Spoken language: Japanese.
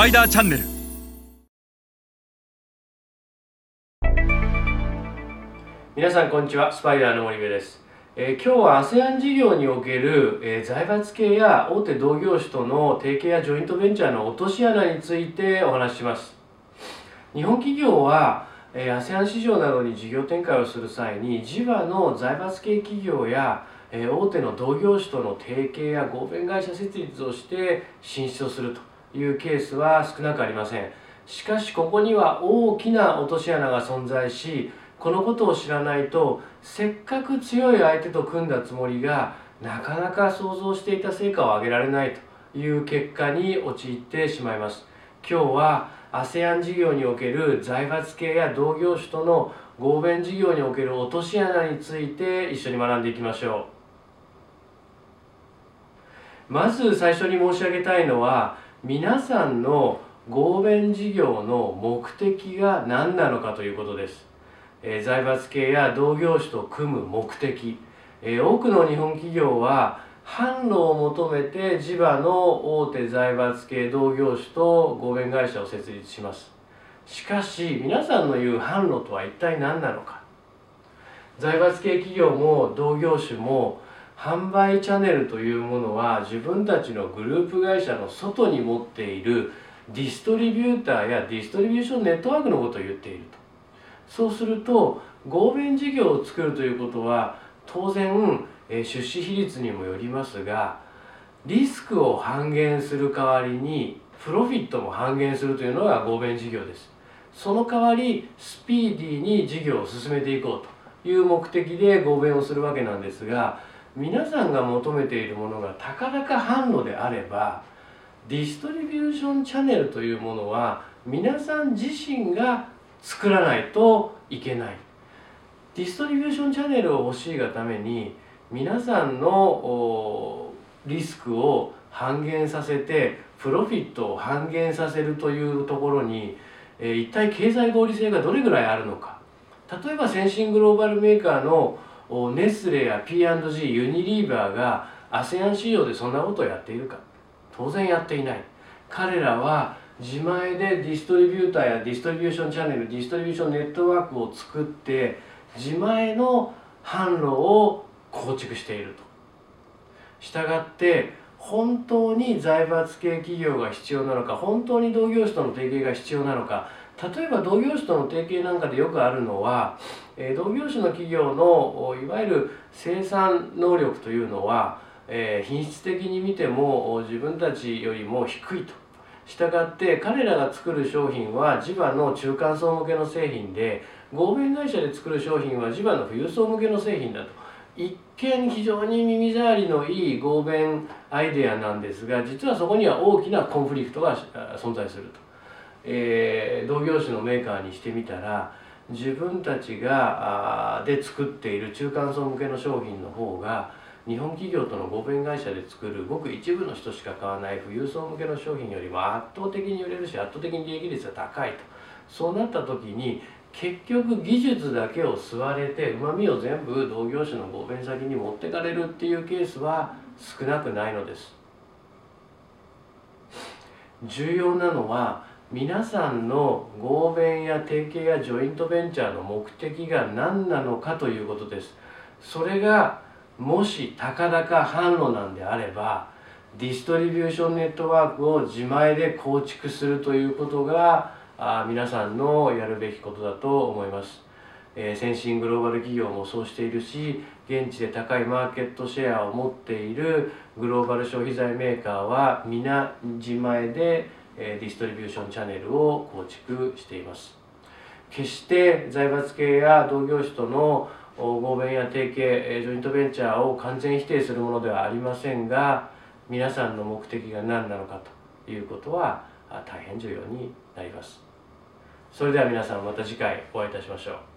パイダーチャンネル。皆さんこんにちは。スパイダーの森部です、えー今日は ASEAN 事業における、えー財閥系や大手同業種との提携やジョイントベンチャーの落とし穴についてお話しします。日本企業は、えー ASEAN 市場などに事業展開をする際に地場の財閥系企業や、え大手の同業種との提携や合弁会社設立をして進出をすると。いうケースは少なくありません。しかしここには大きな落とし穴が存在しこのことを知らないとせっかく強い相手と組んだつもりがなかなか想像していた成果を上げられないという結果に陥ってしまいます。今日は ASEAN 事業における財閥系や同業種との合弁事業における落とし穴について一緒に学んでいきましょう。まず最初に申し上げたいのは皆さんの合弁事業の目的が何なのかということです。えー財閥系や同業種と組む目的、えー多くの日本企業は販路を求めて地場の大手財閥系同業種と合弁会社を設立します。しかし皆さんの言う販路とは一体何なのか。財閥系企業も同業種も販売チャンネルというものは自分たちのグループ会社の外に持っているディストリビューターやディストリビューションネットワークのことを言っていると。そうすると合弁事業を作るということは当然、出資比率にもよりますがリスクを半減する代わりにプロフィットも半減するというのが合弁事業です。その代わりスピーディーに事業を進めていこうという目的で合弁をするわけなんですが皆さんが求めているものがたかだか販路であればディストリビューションチャンネルというものは皆さん自身が作らないといけない。ディストリビューションチャンネルを欲しいがために皆さんのリスクを半減させてプロフィットを半減させるというところに、え一体経済合理性がどれぐらいあるのか。例えば先進グローバルメーカーのネスレや P&G ユニリーバーが ASEAN 市場でそんなことをやっているか。当然やっていない。彼らは自前でディストリビューターや distribution channel distribution network を作って自前の販路を構築していると。したがって本当に財閥系企業が必要なのか本当に同業種との提携が必要なのか例えば同業種との提携なんかでよくあるのは、え同業種の企業のいわゆる生産能力というのは、え品質的に見ても自分たちよりも低いと。したがって彼らが作る商品は地場の中間層向けの製品で合弁会社で作る商品は地場の富裕層向けの製品だと一見非常に耳障りのいい合弁アイデアなんですが実はそこには大きなコンフリクトが存在すると、えー同業種のメーカーにしてみたら自分たちがあで作っている中間層向けの商品の方が日本企業との合弁会社で作るごく一部の人しか買わない富裕層向けの商品よりも圧倒的に売れるし圧倒的に利益率が高いと。そうなった時に結局技術だけを吸われてうまみを全部同業種の合弁先に持ってかれるっていうケースは少なくないのです。重要なのは皆さんの合弁や提携やジョイントベンチャーの目的が何なのかということです。それがもしたかだか販路なんであればディストリビューションネットワークを自前で構築するということがあ皆さんのやるべきことだと思います、え先進グローバル企業もそうしているし現地で高いマーケットシェアを持っているグローバル消費財メーカーは皆自前で、ディストリビューションチャンネルを構築しています。決して財閥系や同業種との合弁や提携えジョイントベンチャーを完全否定するものではありませんが皆さんの目的が何なのかということは大変重要になります。それでは皆さんまた次回お会いいたしましょう。